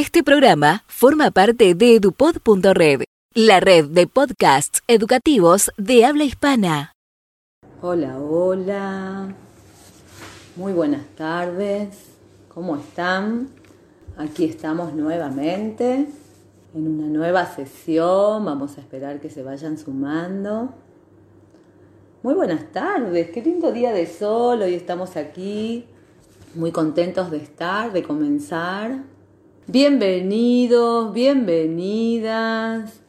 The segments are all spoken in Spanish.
Este programa forma parte de edupod.red, la red de podcasts educativos de habla hispana. Hola, hola. Muy buenas tardes. ¿Cómo están? Aquí estamos nuevamente en una nueva sesión. Vamos a esperar que se vayan sumando. Muy buenas tardes. Qué lindo día de sol. Hoy estamos aquí muy contentos de estar, de comenzar. Bienvenidos, bienvenidas.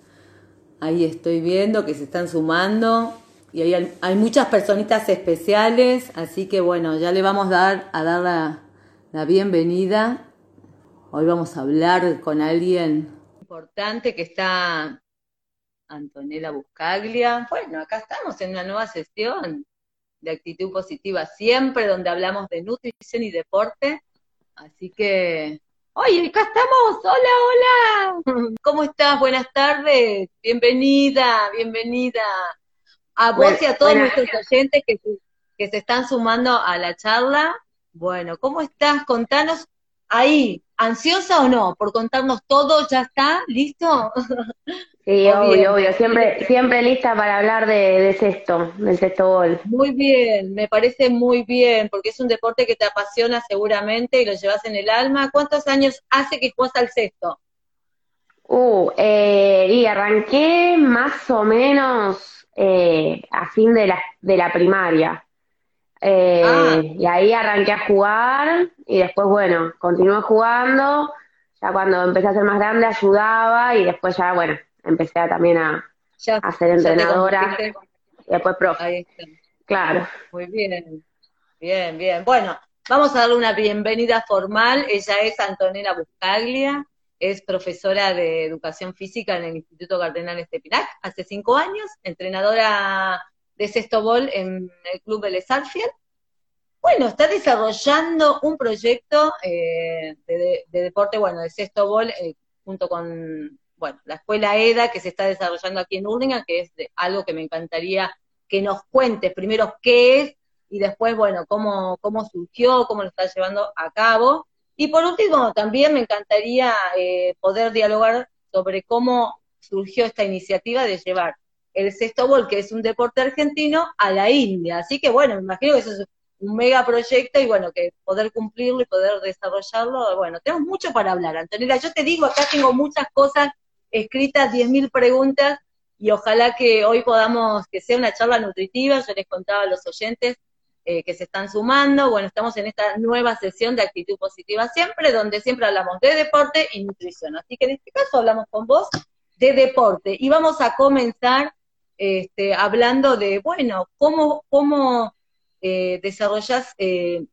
Ahí estoy viendo que se están sumando y hay, muchas personitas especiales, así que bueno, ya le vamos a dar, a dar la, la bienvenida. Hoy vamos a hablar con alguien importante que está Antonella Buscaglia. Bueno, acá estamos en una nueva sesión de actitud positiva siempre, donde hablamos de nutrición y deporte. Así que Oye, acá estamos. Hola, hola. ¿Cómo estás? Buenas tardes. Bienvenida, bienvenida. A vos y a todos nuestros oyentes que que se están sumando a la charla. Bueno, ¿cómo estás? Contanos ahí, ¿ansiosa o no? Por contarnos todo, ¿ya está? ¿Listo? Sí, obvio, obvio. Siempre, siempre lista para hablar de, de sexto, del sexto gol. Muy bien, me parece muy bien, porque es un deporte que te apasiona seguramente y lo llevas en el alma. ¿Cuántos años hace que juegas al sexto? Uh, eh, y arranqué más o menos eh, a fin de la, de la primaria. Eh, Ah. Y ahí arranqué a jugar y después, bueno, continué jugando. Ya cuando empecé a ser más grande ayudaba y después ya, bueno, empecé a, también a, Ya, a ser entrenadora y después profe. Ahí está. Claro. Muy bien, bien, bien. Bueno, vamos a darle una bienvenida formal. Ella es Antonella Buscaglia, es profesora de educación física en el Instituto Cardenal Estepinac hace cinco años, entrenadora de sexto bol en el Club Vélez Sarsfield. Bueno, está desarrollando un proyecto eh, de, de- de deporte, bueno, de sexto bol, eh, junto con, bueno, la escuela EDA que se está desarrollando aquí en Urlingan, que es de- algo que me encantaría que nos cuentes primero qué es y después, bueno, cómo, cómo surgió, cómo lo está llevando a cabo. Y por último, también me encantaría eh, poder dialogar sobre cómo surgió esta iniciativa de llevar el sexto bol, que es un deporte argentino, a la India. Así que bueno, me imagino que eso es un mega proyecto y bueno, que poder cumplirlo y poder desarrollarlo, bueno, tenemos mucho para hablar, Antonella. Yo te digo, acá tengo muchas cosas escritas, 10.000 preguntas, y ojalá que hoy podamos, que sea una charla nutritiva, yo les contaba a los oyentes eh, que se están sumando, bueno, estamos en esta nueva sesión de actitud positiva siempre, donde siempre hablamos de deporte y nutrición, así que en este caso hablamos con vos de deporte, y vamos a comenzar este, hablando de, bueno, cómo, cómo eh, desarrollás eh,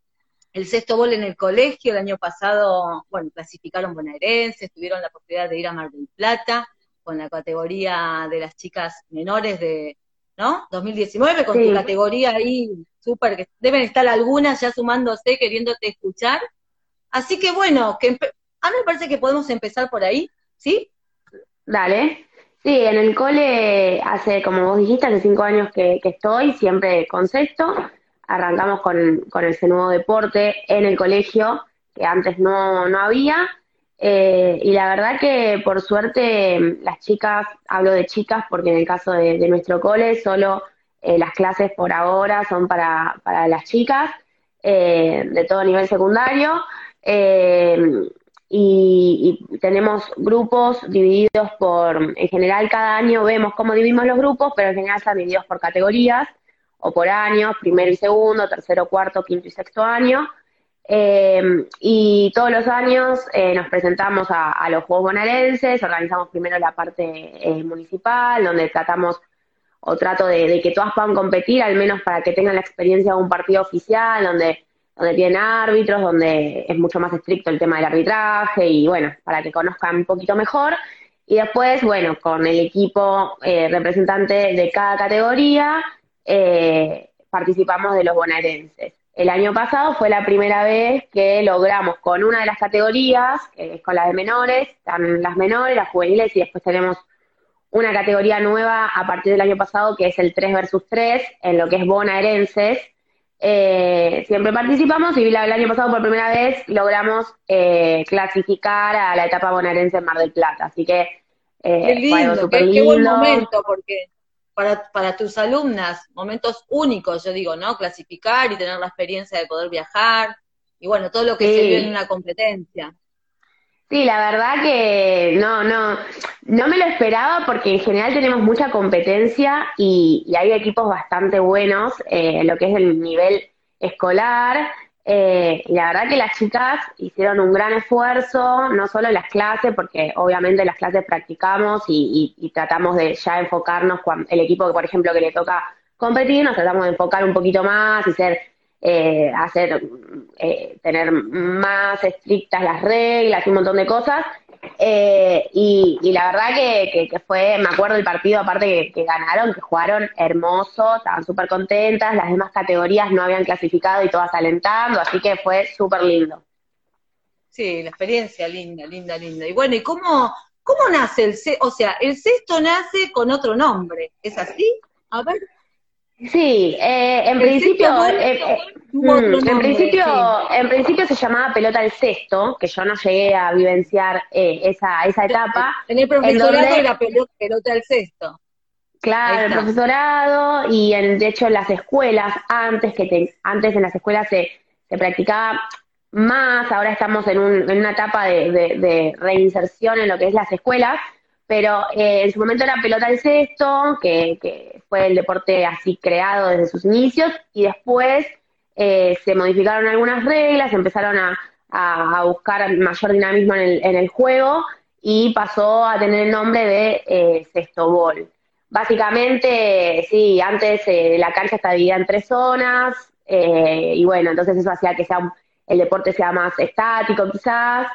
el sexto bol en el colegio, el año pasado, bueno, clasificaron bonaerenses, tuvieron la posibilidad de ir a Mar del Plata, con la categoría de las chicas menores de, ¿no? 2019, con Sí. tu categoría ahí, súper, que deben estar algunas ya sumándose, queriéndote escuchar. Así que bueno, que a mí me parece que podemos empezar por ahí, ¿sí? Dale. Sí, en el cole hace, como vos dijiste, hace cinco años que, que estoy, siempre con sexto. Arrancamos con, con ese nuevo deporte en el colegio, que antes no, no había. Eh, y la verdad que por suerte las chicas, hablo de chicas porque en el caso de, nuestro cole solo eh, las clases por ahora son para, para las chicas eh, de todo nivel secundario. Y, y tenemos grupos divididos por, en general cada año vemos cómo dividimos los grupos, pero en general están divididos por categorías o por años, primero y segundo, tercero, cuarto, quinto y sexto año. Eh, y todos los años eh, nos presentamos a, los Juegos Bonaerenses, organizamos primero la parte eh, municipal, donde tratamos o trato de, de que todas puedan competir, al menos para que tengan la experiencia de un partido oficial, donde donde tienen árbitros, donde es mucho más estricto el tema del arbitraje y bueno, para que conozcan un poquito mejor. Y después, bueno, con el equipo representante de cada categoría, eh, participamos de los bonaerenses. El año pasado fue la primera vez que logramos con una de las categorías, que es con la de menores, están las menores, las juveniles y después tenemos una categoría nueva a partir del año pasado que es el 3 versus 3 en lo que es bonaerenses, eh, siempre participamos y el año pasado por primera vez logramos eh, clasificar a la etapa bonaerense en Mar del Plata. Así que eh, qué lindo, qué, buen momento, porque para, para tus alumnas, momentos únicos, yo digo, ¿no? Clasificar y tener la experiencia de poder viajar, y bueno, todo lo que se vio en una competencia. Sí, la verdad que no, no, no me lo esperaba porque en general tenemos mucha competencia y, hay equipos bastante buenos eh, lo que es el nivel escolar. Eh, y la verdad que las chicas hicieron un gran esfuerzo, no solo en las clases, porque obviamente las clases practicamos y, y, tratamos de ya enfocarnos, cuando, el equipo que por ejemplo que le toca competir, nos tratamos de enfocar un poquito más y ser eh, hacer, eh, tener más estrictas las reglas y un montón de cosas. Eh, y, la verdad que, fue, me acuerdo el partido aparte que, ganaron, que jugaron hermoso, estaban súper contentas, las demás categorías no habían clasificado y todas alentando, así que fue súper lindo. Sí, la experiencia linda, linda, linda. Y bueno, ¿y cómo, cómo nace el sexto? O sea, el sexto nace con otro nombre, ¿es así? A ver. Sí, eh, en principio, eh, eh, mm, en principio, en principio se llamaba pelota al cesto, que yo no llegué a vivenciar esa esa etapa. En el profesorado era pelota, pelota al cesto. Claro, el profesorado y en, de hecho en las escuelas antes que antes en las escuelas se, se practicaba más. Ahora estamos en, un, en una etapa de, de reinserción en lo que es las escuelas pero eh, en su momento era pelota al cesto, que, que, fue el deporte así creado desde sus inicios, y después eh, se modificaron algunas reglas, empezaron a, buscar mayor dinamismo en el, en el, juego y pasó a tener el nombre de eh, cesto. Básicamente, sí, antes eh, la cancha estaba dividida en tres zonas, y bueno, entonces eso hacía que sea el deporte sea más estático quizás,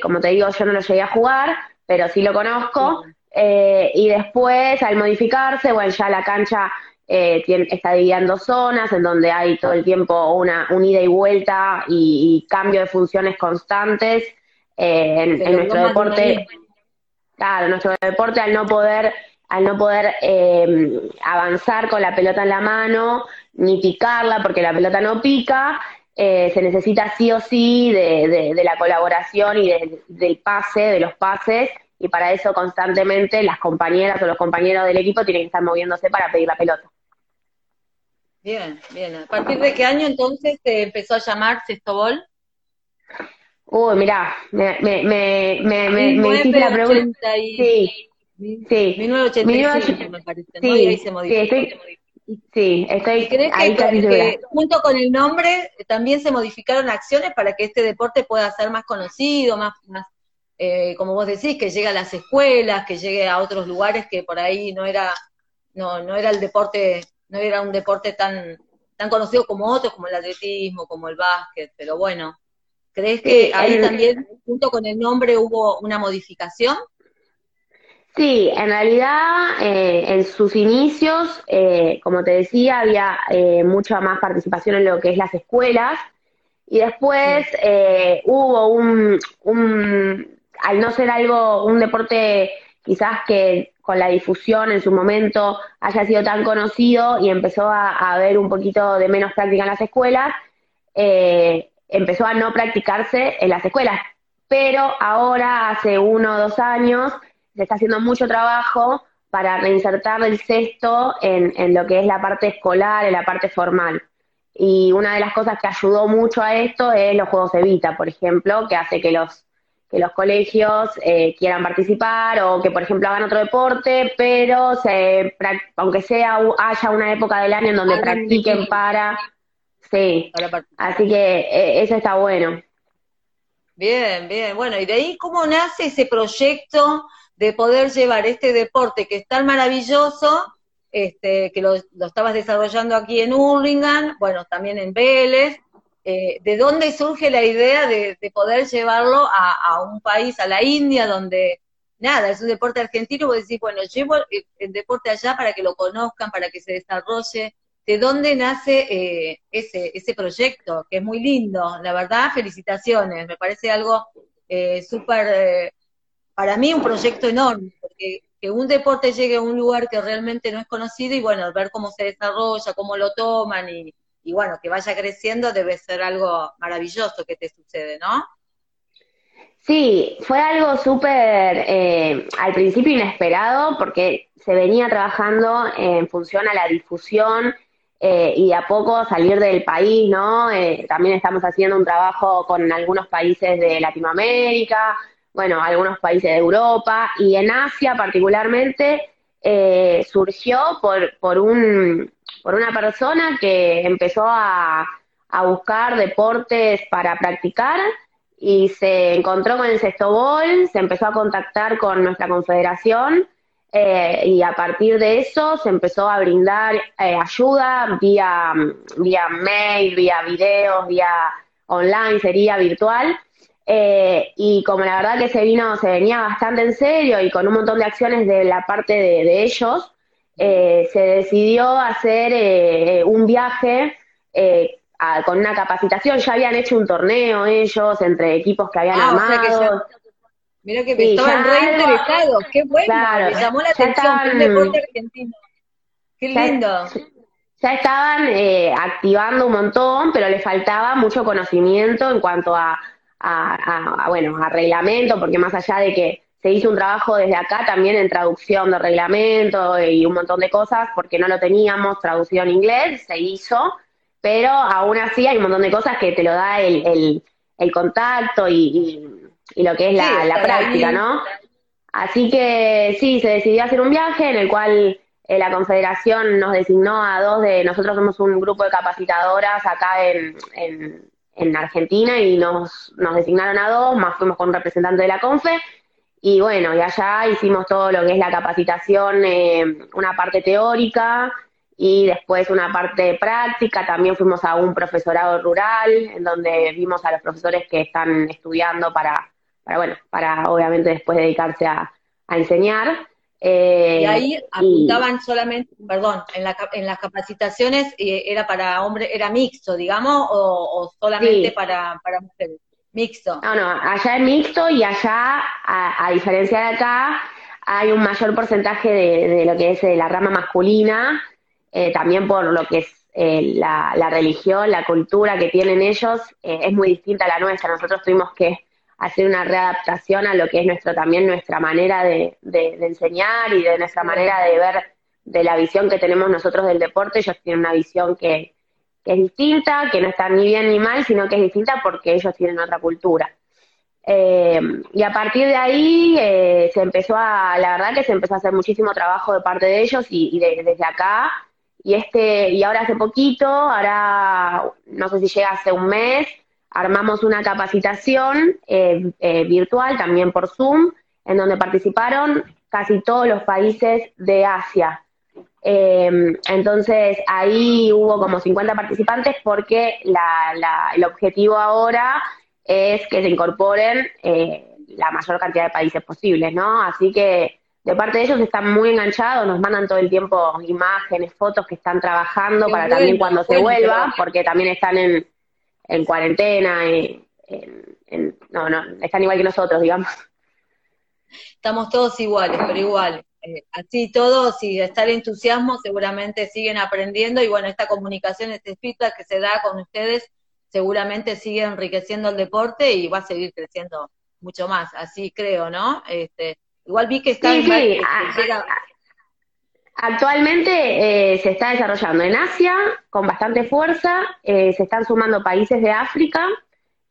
como te digo, yo no lo llegué a jugar, pero sí lo conozco. Eh, y después, al modificarse, bueno, ya la cancha eh, está dividida en dos zonas, en donde hay todo el tiempo una, ida y vuelta y, cambio de funciones constantes. Eh, en, nuestro deporte, claro, nuestro deporte al no poder al no poder avanzar con la pelota en la mano, ni picarla, porque la pelota no pica, se necesita sí o sí de, la colaboración y del pase, de los pases, y para eso constantemente las compañeras o los compañeros del equipo tienen que estar moviéndose para pedir la pelota. Bien, bien. ¿A partir de qué año entonces se empezó a llamar Sextobol? Uy, mirá, me, me, me, me, hiciste la pregunta. Sí, sí. 1985 me parece, sí, Y ahí se modificó. Sí, estoy, Sí, estoy ¿Crees ahí que, que, junto con el nombre también se modificaron acciones para que este deporte pueda ser más conocido, más, más eh, como vos decís, que llegue a las escuelas, que llegue a otros lugares que por ahí no era, no, no era el deporte, no era un deporte tan, tan conocido como otros, como el atletismo, como el básquet, pero bueno, ¿crees que ahí también, junto con el nombre, hubo una modificación? Sí, en realidad eh, en sus inicios, eh, como te decía, había mucha más participación en lo que es las escuelas y después hubo un, un, al no ser algo, un deporte quizás que con la difusión en su momento haya sido tan conocido y empezó a, haber un poquito de menos práctica en las escuelas, eh, empezó a no practicarse en las escuelas. Pero ahora, hace uno o dos años, se está haciendo mucho trabajo para reinsertar el sexto en, en lo que es la parte escolar, en la parte formal. Y una de las cosas que ayudó mucho a esto es los juegos Evita, por ejemplo, que hace que los que los colegios eh, quieran participar o que, por ejemplo, hagan otro deporte, pero se, aunque sea haya una época del año en donde practiquen para... Sí, así que eh, eso está bueno. Bien, bien. Bueno, y de ahí cómo nace ese proyecto de poder llevar este deporte que es tan maravilloso, este, que lo, estabas desarrollando aquí en Hurlingham, bueno, también en Vélez, eh, ¿de dónde surge la idea de, poder llevarlo a, un país, a la India, donde nada, es un deporte argentino, vos decís, bueno, llevo el, deporte allá para que lo conozcan, para que se desarrolle. ¿De dónde nace eh, ese, ese proyecto? Que es muy lindo, la verdad, felicitaciones, me parece algo eh, súper, para mí un proyecto enorme, porque que un deporte llegue a un lugar que realmente no es conocido y bueno, ver cómo se desarrolla, cómo lo toman y, y bueno, que vaya creciendo debe ser algo maravilloso que te sucede, ¿no? Sí, fue algo súper, eh, al principio inesperado, porque se venía trabajando en función a la difusión eh, y a poco salir del país, ¿no? Eh, también estamos haciendo un trabajo con algunos países de Latinoamérica, bueno, algunos países de Europa y en Asia particularmente surgió por, por, un, por una persona que empezó a, a buscar deportes para practicar y se encontró con el Sextobol, se empezó a contactar con nuestra confederación eh, y a partir de eso se empezó a brindar eh, ayuda vía, vía mail, vía videos, vía online, sería virtual. Eh, y como la verdad que se vino, se venía bastante en serio y con un montón de acciones de la parte de, ellos, se decidió hacer un viaje con una capacitación, ya habían hecho un torneo ellos entre equipos que habían ah, armado. mira que estaban re interesados, qué bueno, me llamó la atención el deporte argentino. Qué lindo. Ya, estaban eh, activando un montón, pero les faltaba mucho conocimiento en cuanto a, a, bueno, a reglamento, porque más allá de que se hizo un trabajo desde acá también en traducción de reglamento y un montón de cosas, porque no lo teníamos, traducido en inglés, se hizo, pero aún así hay un montón de cosas que te lo da el, el, contacto y, y, lo que es la, práctica, ¿no? Así que sí, se decidió hacer un viaje en el cual eh, la Confederación nos designó a dos de, nosotros somos un grupo de capacitadoras acá en, en, Argentina y nos, nos designaron a dos, más fuimos con un representante de la CONFE. Y bueno, y allá hicimos todo lo que es la capacitación, eh, una parte teórica, y después una parte práctica, también fuimos a un profesorado rural, en donde vimos a los profesores que están estudiando para, para bueno, para obviamente después dedicarse a, enseñar. Eh, y ahí apuntaban solamente, perdón, en, la, en las capacitaciones eh, era para hombres, era mixto, digamos, o, solamente para, para mujeres. Mixto. No, no, allá es mixto y allá, a, diferencia de acá, hay un mayor porcentaje de, de lo que es de la rama masculina, eh, también por lo que es eh, la, religión, la cultura que tienen ellos, eh, es muy distinta a la nuestra. Nosotros tuvimos que hacer una readaptación a lo que es nuestro también nuestra manera de, enseñar y de nuestra manera de ver de la visión que tenemos nosotros del deporte. Ellos tienen una visión que, es distinta, que no está ni bien ni mal, sino que es distinta porque ellos tienen otra cultura. y a partir de ahí se empezó a, la verdad que se empezó a hacer muchísimo trabajo de parte de ellos y, desde acá y este, y ahora hace poquito, ahora no sé si llega hace un mes, armamos una capacitación eh, eh, virtual también por Zoom, en donde participaron casi todos los países de Asia. Em, entonces ahí hubo como 50 participantes porque el objetivo ahora es que se incorporen eh, la mayor cantidad de países posibles, ¿no? Así que de parte de ellos están muy enganchados, nos mandan todo el tiempo imágenes, fotos que están trabajando para también cuando se vuelva, porque también están en, en cuarentena, y, no, no, están igual que nosotros, digamos. Estamos todos iguales, pero igual. Eh, así todos, y está el entusiasmo, seguramente siguen aprendiendo y bueno, esta comunicación, este feedback que se da con ustedes, seguramente sigue enriqueciendo el deporte y va a seguir creciendo mucho más, así creo, ¿no? Este, Igual vi que está sí, Actualmente eh, se está desarrollando en Asia con bastante fuerza, eh, se están sumando países de África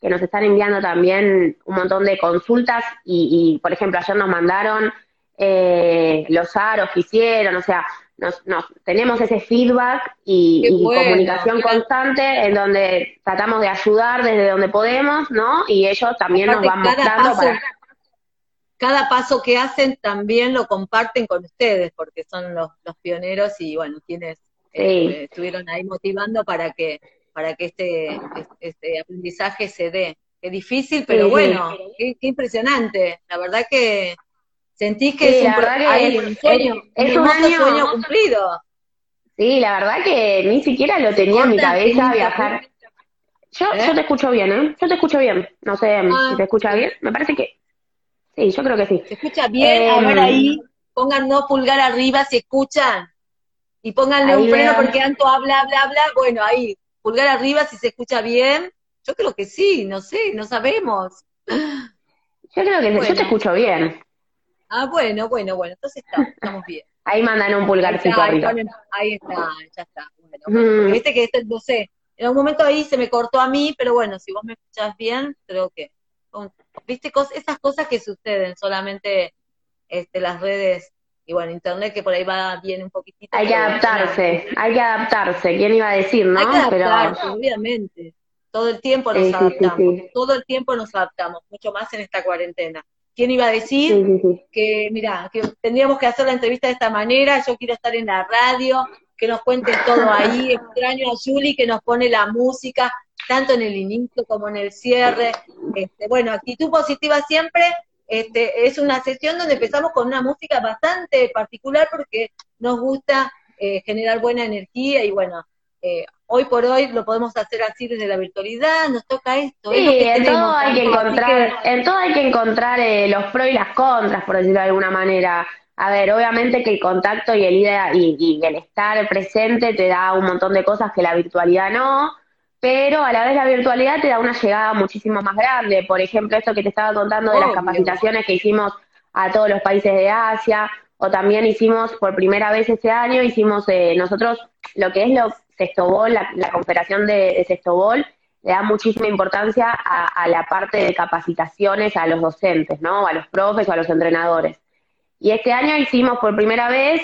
que nos están enviando también un montón de consultas y, por ejemplo, ayer nos mandaron eh, los aros que hicieron, o sea, nos, tenemos ese feedback y, comunicación constante en donde tratamos de ayudar desde donde podemos, ¿no? Y ellos también nos van mostrando para cada paso que hacen también lo comparten con ustedes, porque son los, pioneros y bueno, quienes eh, estuvieron ahí motivando para que, para que este, este aprendizaje se dé. Es difícil, pero bueno, qué, impresionante. La verdad que sentí que es un, sueño, es, un sueño cumplido. Sí, la verdad que ni siquiera lo tenía en mi cabeza viajar. Yo, yo ¿Eh? te escucho bien, ¿eh? Yo te escucho bien. No sé ah. si te escucha bien. Me parece que Sí, yo creo que sí. ¿Se escucha bien? a ver em, ahí, pongan no pulgar arriba si escuchan. Y pónganle un freno porque Anto habla, habla, habla. Bueno, ahí. pulgar arriba si se escucha bien. Yo creo que sí, no sé, no sabemos. Yo creo que yo te escucho bien. Ah, bueno, bueno, bueno, entonces estamos bien. Ahí mandan un pulgarcito ahí está, Ahí está, ya está. Bueno, mm. Viste que este, no sé, en algún momento ahí se me cortó a mí, pero bueno, si vos me escuchás bien, creo que, viste, esas cosas que suceden solamente este, las redes y bueno, internet que por ahí va bien un poquitito. Hay que adaptarse, hay que adaptarse, ¿quién iba a decir, no? Hay que adaptarse, obviamente. Todo el tiempo nos adaptamos, todo el tiempo nos adaptamos, mucho más en esta cuarentena. ¿Quién iba a decir que, mira, que tendríamos que hacer la entrevista de esta manera? Yo quiero estar en la radio, que nos cuente todo ahí. Extraño a Julie que nos pone la música, tanto en el inicio como en el cierre. Este, bueno, actitud positiva siempre. Este, es una sesión donde empezamos con una música bastante particular porque nos gusta eh, generar buena energía y bueno, eh, hoy por hoy lo podemos hacer así desde la virtualidad, nos toca esto. Sí, en, todo hay que encontrar, en todo hay que encontrar los pros y las contras, por decirlo de alguna manera. A ver, obviamente que el contacto y el, idea, y, el estar presente te da un montón de cosas que la virtualidad no, pero a la vez la virtualidad te da una llegada muchísimo más grande. Por ejemplo, esto que te estaba contando de las capacitaciones que hicimos a todos los países de Asia, o también hicimos por primera vez este año, hicimos eh, nosotros lo que es lo Sextobol, la, la Confederación de, de, Sextobol, le da muchísima importancia a, la parte de capacitaciones a los docentes, ¿no? A los profes o a los entrenadores. Y este año hicimos por primera vez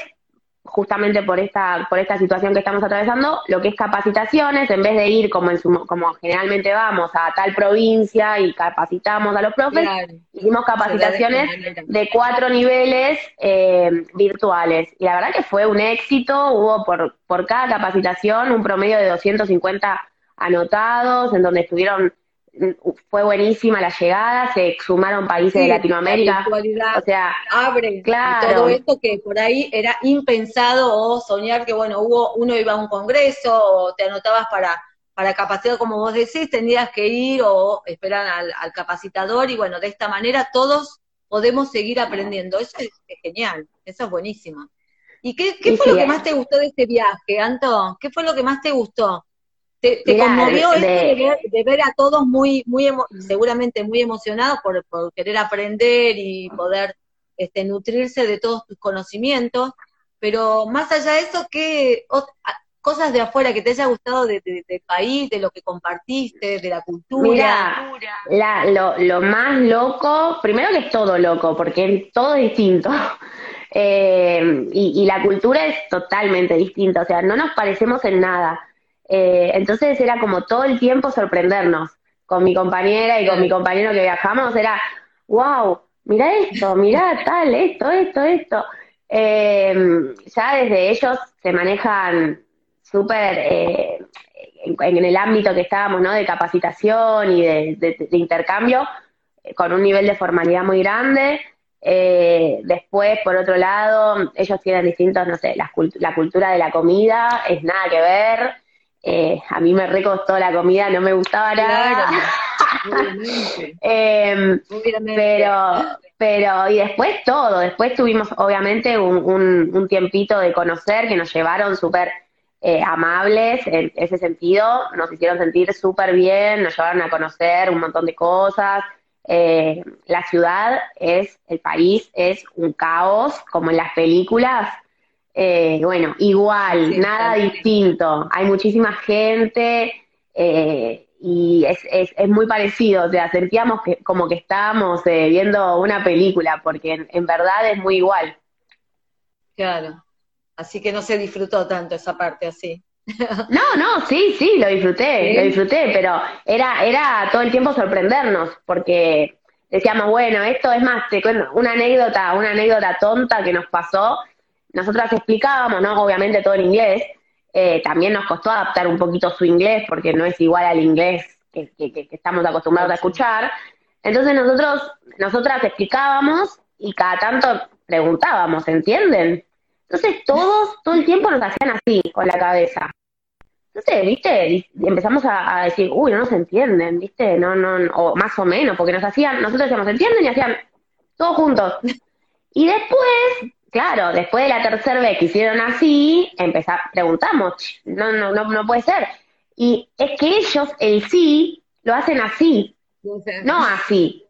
justamente por esta, por esta situación que estamos atravesando, lo que es capacitaciones, en vez de ir como, en como generalmente vamos a tal provincia y capacitamos a los profes, hicimos capacitaciones de cuatro niveles eh, virtuales. Y la verdad que fue un éxito, hubo por, por cada capacitación un promedio de 250 anotados, en donde estuvieron fue buenísima la llegada, se sumaron países de Latinoamérica. o sea, abre claro. todo esto que por ahí era impensado o soñar que, bueno, hubo uno iba a un congreso o te anotabas para, para capacitar, como vos decís, tendrías que ir o esperar al, capacitador y bueno, de esta manera todos podemos seguir aprendiendo. Eso es, genial, eso es buenísimo. ¿Y qué, fue lo que más te gustó de este viaje, Anto? ¿Qué fue lo que más te gustó? ¿Te, conmovió de, de, ver, a todos muy, muy seguramente muy emocionados por, querer aprender y poder este, nutrirse de todos tus conocimientos? Pero más allá de eso, ¿qué cosas de afuera que te haya gustado del país, de lo que compartiste, de la cultura? Mira, lo, lo más loco, primero que es todo loco, porque todo es distinto. Eh, y, y la cultura es totalmente distinta, o sea, no nos parecemos en nada. Eh, entonces era como todo el tiempo sorprendernos. Con mi compañera y con mi compañero que viajamos, era, wow, mira esto, mira tal, esto, esto, esto. Em, ya desde ellos se manejan súper eh, en, el ámbito que estábamos, ¿no? De capacitación y de, intercambio, eh, con un nivel de formalidad muy grande. después, por otro lado, ellos tienen distintos, no sé, la, la cultura de la comida es nada que ver. Eh, a mí me recostó la comida, no me gustaba nada. Em, pero, pero, y después todo, después tuvimos obviamente un, un, tiempito de conocer que nos llevaron súper eh, amables en ese sentido, nos hicieron sentir súper bien, nos llevaron a conocer un montón de cosas. Eh, la ciudad es, el país es un caos, como en las películas, eh, bueno, igual, nada distinto. Hay muchísima gente eh, y es, es, es, muy parecido. O sea, sentíamos que, como que estábamos eh, viendo una película, porque en, verdad es muy igual. Claro. Así que no se disfrutó tanto esa parte así. No, no, sí, sí, lo disfruté, lo disfruté, pero era, era todo el tiempo sorprendernos, porque decíamos, bueno, esto es más, te cuento una anécdota, una anécdota tonta que nos pasó, nosotras explicábamos, ¿no? Obviamente todo en inglés. Eh, también nos costó adaptar un poquito su inglés porque no es igual al inglés que, estamos acostumbrados a escuchar. Entonces nosotros, nosotras explicábamos y cada tanto preguntábamos, ¿entienden? Entonces todos, todo el tiempo nos hacían así, con la cabeza. Entonces, ¿viste? Y empezamos a, decir, uy, no nos entienden, ¿viste? No, no, o más o menos, porque nos hacían, nosotros decíamos, ¿entienden? Y hacían todos juntos. Y después Claro, después de la tercera vez que hicieron así, empezar, preguntamos, no, no, no, no puede ser. Y es que ellos, el sí, lo hacen así, no así.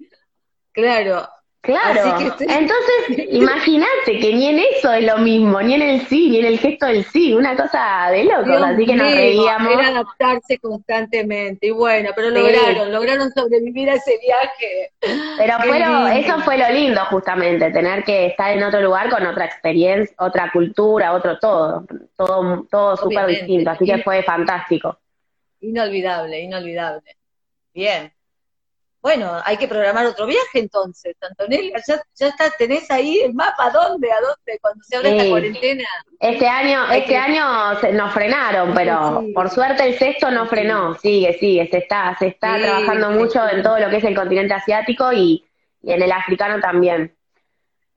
Claro, Claro, entonces imagínate que ni en eso es lo mismo, ni en el sí, ni en el gesto del sí, una cosa de locos, así que nos reíamos. Era adaptarse constantemente, y bueno, pero lograron, lograron sobrevivir a ese viaje. Pero fueron, eso fue lo lindo justamente, tener que estar en otro lugar con otra experiencia, otra cultura, otro todo, todo, todo súper distinto, así que fue fantástico. Inolvidable, inolvidable. Bien, bueno, hay que programar otro viaje entonces, Antonella, ya, ya está, tenés ahí el mapa, ¿a dónde? ¿A dónde? Cuando se abre esta cuarentena. Este año, este año nos frenaron, pero por suerte el sexto no frenó, sigue, sigue, se está, se está trabajando mucho en todo lo que es el continente asiático y, en el africano también.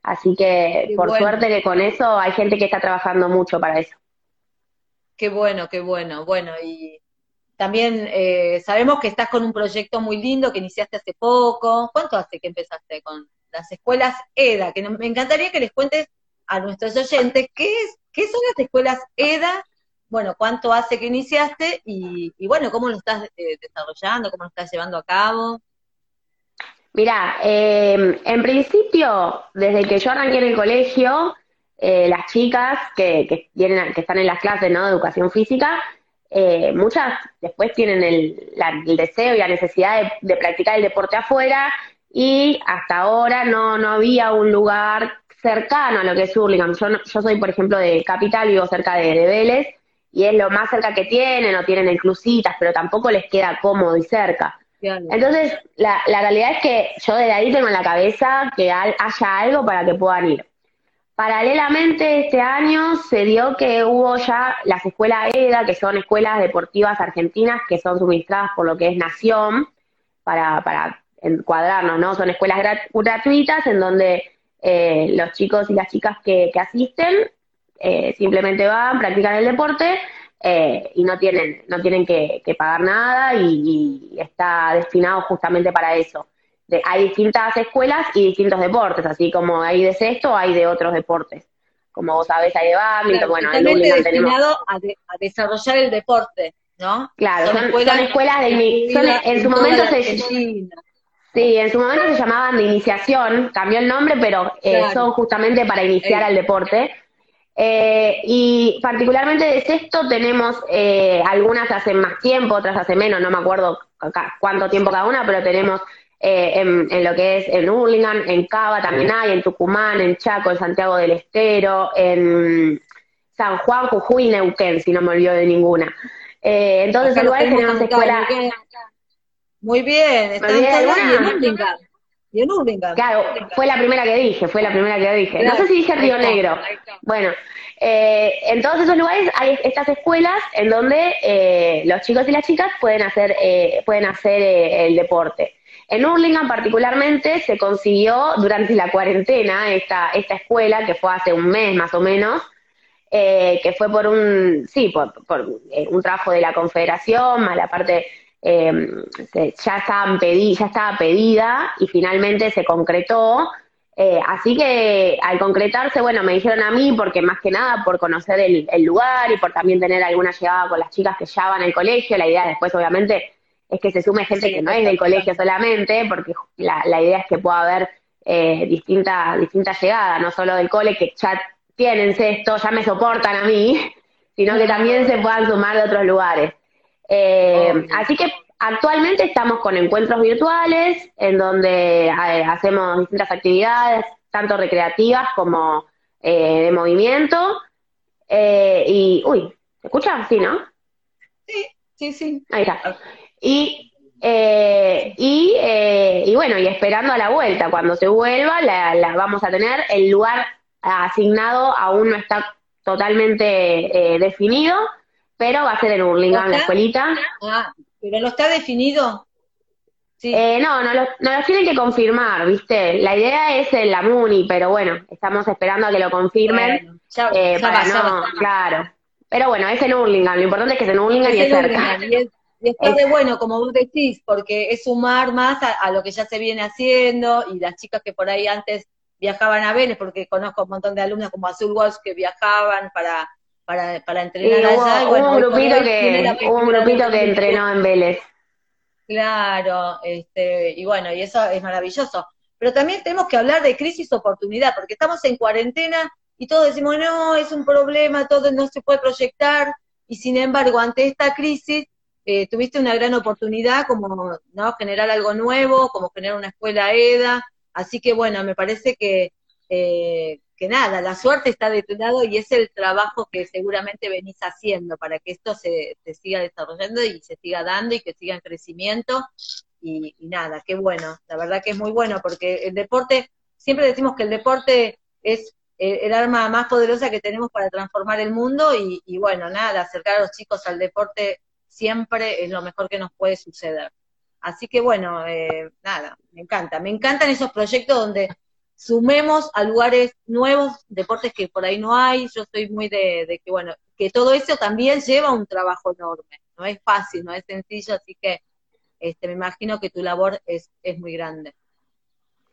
Así que por suerte que con eso hay gente que está trabajando mucho para eso. Qué bueno, qué bueno. Bueno, y también eh, sabemos que estás con un proyecto muy lindo que iniciaste hace poco. ¿Cuánto hace que empezaste con las escuelas EDA? Que me encantaría que les cuentes a nuestros oyentes qué, es, qué son las escuelas EDA, bueno, cuánto hace que iniciaste y, bueno, cómo lo estás eh, desarrollando, cómo lo estás llevando a cabo. Mira, em, en principio, desde que yo arranqué en el colegio, eh, las chicas que, que, vienen, que están en las clases ¿no? de educación física, eh, muchas después tienen el, deseo y la necesidad de, practicar el deporte afuera y hasta ahora no, no había un lugar cercano a lo que es Hurlingham. Yo, yo soy, por ejemplo, de Capital, vivo cerca de, Vélez y es lo más cerca que tienen, o tienen inclusitas, pero tampoco les queda cómodo y cerca. Entonces, la, la realidad es que yo desde ahí tengo en la cabeza que haya algo para que puedan ir. Paralelamente, este año se dio que hubo ya las escuelas EDA, que son escuelas deportivas argentinas que son suministradas por lo que es Nación, para, para encuadrarnos, ¿no? Son escuelas gratuitas en donde eh, los chicos y las chicas que, asisten eh, simplemente van, practican el deporte eh, y no tienen, no tienen que, pagar nada y, está destinado justamente para eso hay distintas escuelas y distintos deportes, así como hay de sexto, hay de otros deportes. Como vos sabés, hay de badminton, bueno, en Urlingan tenemos... A, a, desarrollar el deporte, ¿no? Claro, son, escuelas, de... en su momento se... Sí, en su momento se llamaban de iniciación, cambió el nombre, pero eh, son justamente para iniciar al deporte. Eh, y particularmente de sexto tenemos eh, algunas hace más tiempo, otras hace menos, no me acuerdo cuánto tiempo cada una, pero tenemos eh, en, lo que es en Hurlingham, en Cava también hay, en Tucumán, en Chaco, en Santiago del Estero, en San Juan, Jujuy y Neuquén, si no me olvido de ninguna. Eh, entonces, en lugares tenemos escuela. Muy bien, está en Hurlingham. Y en Hurlingham. Claro, fue la primera que dije, fue la primera que dije. no sé si dije Río Negro. Bueno, eh, en todos esos lugares hay estas escuelas en donde eh, los chicos y las chicas pueden hacer, eh, pueden hacer el deporte. En Hurlingham particularmente se consiguió durante la cuarentena esta, esta escuela, que fue hace un mes más o menos, eh, que fue por un, sí, por, eh, un trabajo de la Confederación, más la parte, eh, ya, estaban ya estaba pedida y finalmente se concretó. así que al concretarse, bueno, me dijeron a mí, porque más que nada por conocer el, el lugar y por también tener alguna llegada con las chicas que ya van al colegio, la idea después obviamente es que se sume gente que no es del colegio solamente, porque la, la idea es que pueda haber eh, distintas distinta llegadas, no solo del cole, que ya tienen esto, ya me soportan a mí, sino que también se puedan sumar de otros lugares. Eh, así que actualmente estamos con encuentros virtuales, en donde eh, hacemos distintas actividades, tanto recreativas como eh, de movimiento. y, uy, ¿se escucha? Sí, ¿no? Sí, sí, sí. Ahí está. Y, eh, y, eh, y bueno, y esperando a la vuelta, cuando se vuelva, la, vamos a tener. El lugar asignado aún no está totalmente eh, definido, pero va a ser en Hurlingham, la escuelita. Ah, pero no está definido. Sí. no, no lo, no tienen que confirmar, ¿viste? La idea es en la MUNI, pero bueno, estamos esperando a que lo confirmen. para no, claro. Pero bueno, es en Hurlingham, lo importante es que es en Hurlingham y es cerca. Y está de bueno, como vos decís, porque es sumar más a, lo que ya se viene haciendo y las chicas que por ahí antes viajaban a Vélez, porque conozco un montón de alumnos como Azul Walsh que viajaban para, para, para entrenar allá. hubo, un grupito que, hubo un grupito que entrenó en Vélez. Claro, este, y bueno, y eso es maravilloso. Pero también tenemos que hablar de crisis oportunidad, porque estamos en cuarentena y todos decimos, no, es un problema, todo no se puede proyectar, y sin embargo, ante esta crisis, eh, tuviste una gran oportunidad como no generar algo nuevo, como generar una escuela EDA, así que bueno, me parece que, eh, que nada, la suerte está de tu lado y es el trabajo que seguramente venís haciendo para que esto se, siga desarrollando y se siga dando y que siga en crecimiento. Y, nada, qué bueno, la verdad que es muy bueno porque el deporte, siempre decimos que el deporte es el, arma más poderosa que tenemos para transformar el mundo y bueno, nada, acercar a los chicos al deporte siempre es lo mejor que nos puede suceder. Así que bueno, eh, nada, me encanta. Me encantan esos proyectos donde sumemos a lugares nuevos, deportes que por ahí no hay. Yo soy muy de, de, que, bueno, que todo eso también lleva un trabajo enorme. No es fácil, no es sencillo, así que este, me imagino que tu labor es, es muy grande.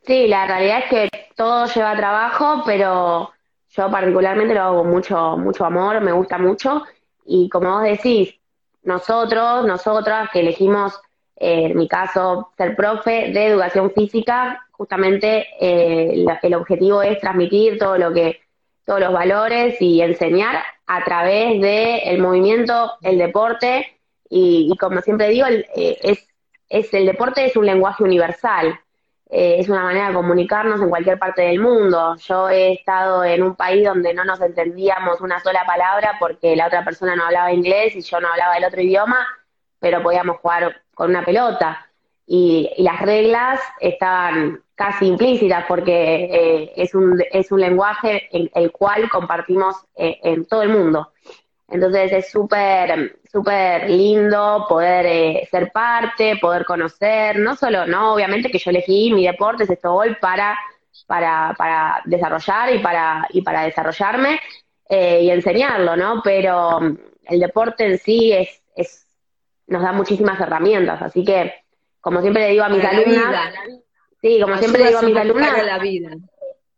Sí, la realidad es que todo lleva trabajo, pero yo particularmente lo hago con mucho, mucho amor, me gusta mucho. Y como vos decís, nosotros, nosotras que elegimos, eh, en mi caso, ser profe de educación física, justamente eh, el objetivo es transmitir todo lo que, todos los valores y enseñar a través del el movimiento, el deporte, y, como siempre digo, el, eh, es, el deporte es un lenguaje universal. Eh, es una manera de comunicarnos en cualquier parte del mundo. Yo he estado en un país donde no nos entendíamos una sola palabra porque la otra persona no hablaba inglés y yo no hablaba el otro idioma, pero podíamos jugar con una pelota. Y, las reglas estaban casi implícitas porque eh, es, un, es un lenguaje en el cual compartimos eh, en todo el mundo. Entonces es súper, súper lindo poder eh, ser parte, poder conocer, no solo, no, obviamente que yo elegí mi deporte, es esto hoy para, para, para desarrollar y para, y para desarrollarme eh, y enseñarlo, ¿no? Pero mm, el deporte en sí es, es, nos da muchísimas herramientas, así que, como siempre le digo a mis alumnas, sí, como siempre le digo a mis alumnas, la vida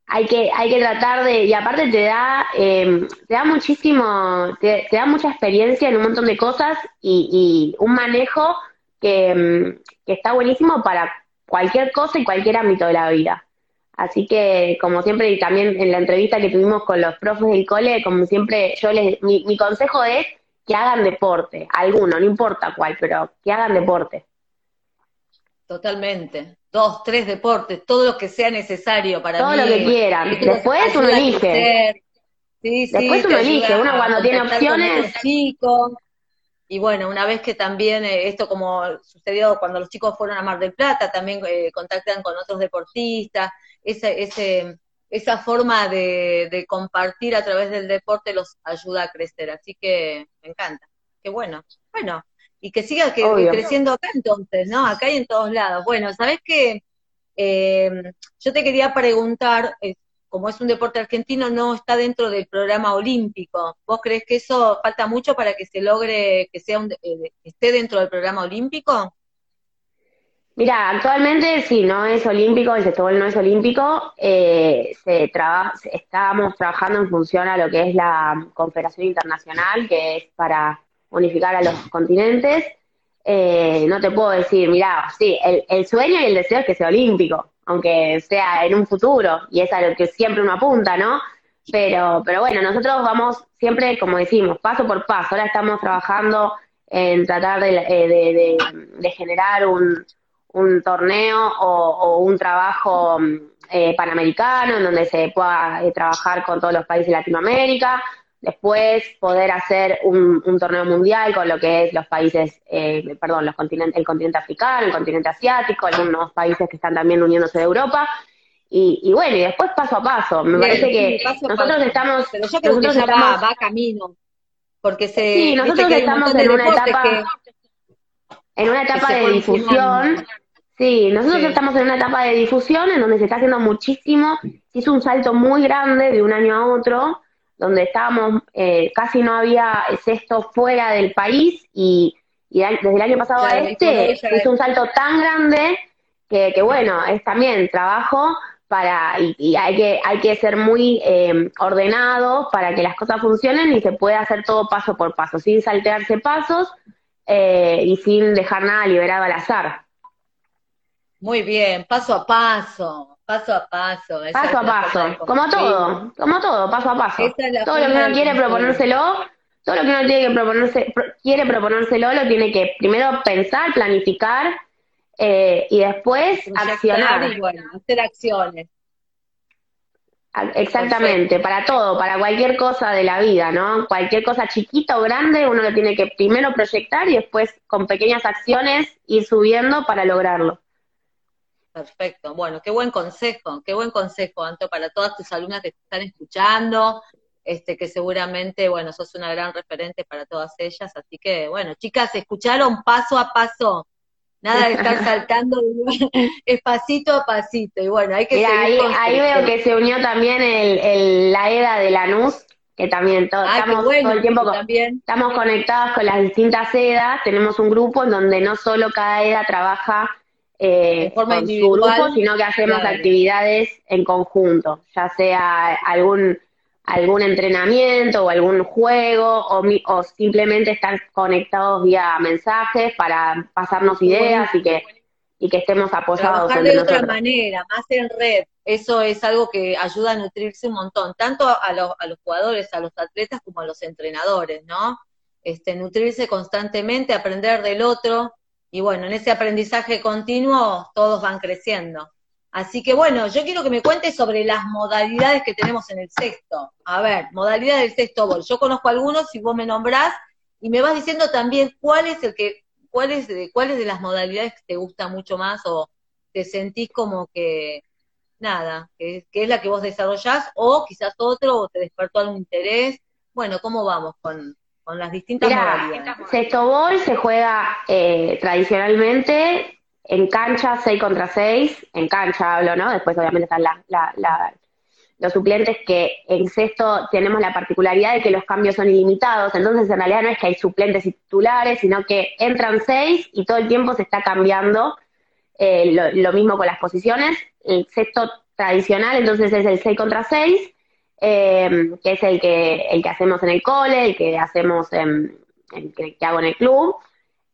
hay que, hay que tratar de, y aparte te da, eh, te da muchísimo, te, da mucha experiencia en un montón de cosas y, un manejo que, mm, que, está buenísimo para cualquier cosa y cualquier ámbito de la vida. Así que, como siempre, y también en la entrevista que tuvimos con los profes del cole, como siempre, yo les, mi, mi consejo es que hagan deporte, alguno, no importa cuál, pero que hagan deporte. Totalmente. Dos, tres deportes, todo lo que sea necesario para todo lo que quieran. Después uno elige. Sí, sí, Después uno elige. Uno cuando tiene opciones. Chicos. Y bueno, una vez que también eh, esto como sucedió cuando los chicos fueron a Mar del Plata, también eh, contactan con otros deportistas, ese, ese, esa forma de, de, compartir a través del deporte los ayuda a crecer. Así que me encanta. Qué bueno. Bueno, y que siga creciendo acá entonces, ¿no? Acá y en todos lados. Bueno, ¿sabes qué? Eh, yo te quería preguntar, eh, como es un deporte argentino, no está dentro del programa olímpico. ¿Vos crees que eso falta mucho para que se logre que sea un, eh, esté dentro del programa olímpico? Mira, actualmente sí, no es olímpico, el fútbol no es olímpico. se estamos trabajando en función a lo que es la Confederación Internacional, que es para unificar a los continentes, eh, no te puedo decir, mira, sí, el, el, sueño y el deseo es que sea olímpico, aunque sea en un futuro, y es a lo que siempre uno apunta, ¿no? Pero, pero bueno, nosotros vamos siempre, como decimos, paso por paso. Ahora estamos trabajando en tratar de, eh, de, generar un, un torneo o, un trabajo eh, panamericano en donde se pueda trabajar con todos los países de Latinoamérica después poder hacer un, torneo mundial con lo que es los países, eh, perdón, los continentes, el continente africano, el continente asiático, algunos países que están también uniéndose de Europa. Y, bueno, y después paso a paso. Me parece que nosotros estamos. Pero yo creo que ya va, camino. Porque se. Sí, nosotros estamos en una etapa. En una etapa de difusión. Sí, nosotros estamos en una etapa de difusión en donde se está haciendo muchísimo. Se hizo un salto muy grande de un año a otro donde estábamos, eh, casi no había sexto fuera del país y, desde el año pasado a este hizo un salto tan grande que, bueno, es también trabajo, para y, hay que hay que ser muy eh, ordenado para que las cosas funcionen y se pueda hacer todo paso por paso, sin saltearse pasos eh, y sin dejar nada liberado al azar. Muy bien, paso a paso, paso a paso. paso a paso, como todo, como todo, paso a paso. todo lo que uno quiere proponérselo, todo lo que uno tiene que proponerse, quiere proponérselo, lo tiene que primero pensar, planificar eh, y después accionar. Y bueno, hacer acciones. Exactamente, para todo, para cualquier cosa de la vida, ¿no? Cualquier cosa chiquita o grande, uno lo tiene que primero proyectar y después con pequeñas acciones ir subiendo para lograrlo. Perfecto, bueno, qué buen consejo, qué buen consejo, Anto, para todas tus alumnas que te están escuchando, este, que seguramente, bueno, sos una gran referente para todas ellas, así que, bueno, chicas, escucharon paso a paso. Nada de estar saltando, es pasito a pasito. Y bueno, hay que ahí, ahí, veo que se unió también el, la EDA de Lanús, que también todo, estamos todo el tiempo estamos conectados con las distintas EDAs. Tenemos un grupo en donde no solo cada EDA trabaja eh, con su grupo, sino que hacemos actividades en conjunto, ya sea algún algún entrenamiento o algún juego o, o simplemente estar conectados vía mensajes para pasarnos ideas y que y que estemos apoyados. Trabajar de otra manera, más en red. Eso es algo que ayuda a nutrirse un montón, tanto a, los, a los jugadores, a los atletas, como a los entrenadores, ¿no? Este, nutrirse constantemente, aprender del otro, y bueno, en ese aprendizaje continuo todos van creciendo. Así que bueno, yo quiero que me cuentes sobre las modalidades que tenemos en el sexto. A ver, modalidades del sexto bol. Yo conozco algunos, si vos me nombrás, y me vas diciendo también cuál es el que, cuáles de, cuáles de las modalidades que te gusta mucho más o te sentís como que, nada, que, es la que vos desarrollás, o quizás otro, o te despertó algún interés. Bueno, ¿cómo vamos con, las distintas modalidades? Sexto bol se juega eh, tradicionalmente en cancha 6 contra 6, en cancha hablo, ¿no? Después obviamente están los suplentes que en sexto tenemos la particularidad de que los cambios son ilimitados, entonces en realidad no es que hay suplentes y titulares, sino que entran 6 y todo el tiempo se está cambiando, eh, lo, mismo con las posiciones, el sexto tradicional entonces es el 6 contra 6, eh, que es el que, el que hacemos en el cole, el que hacemos en, el que hago en el club,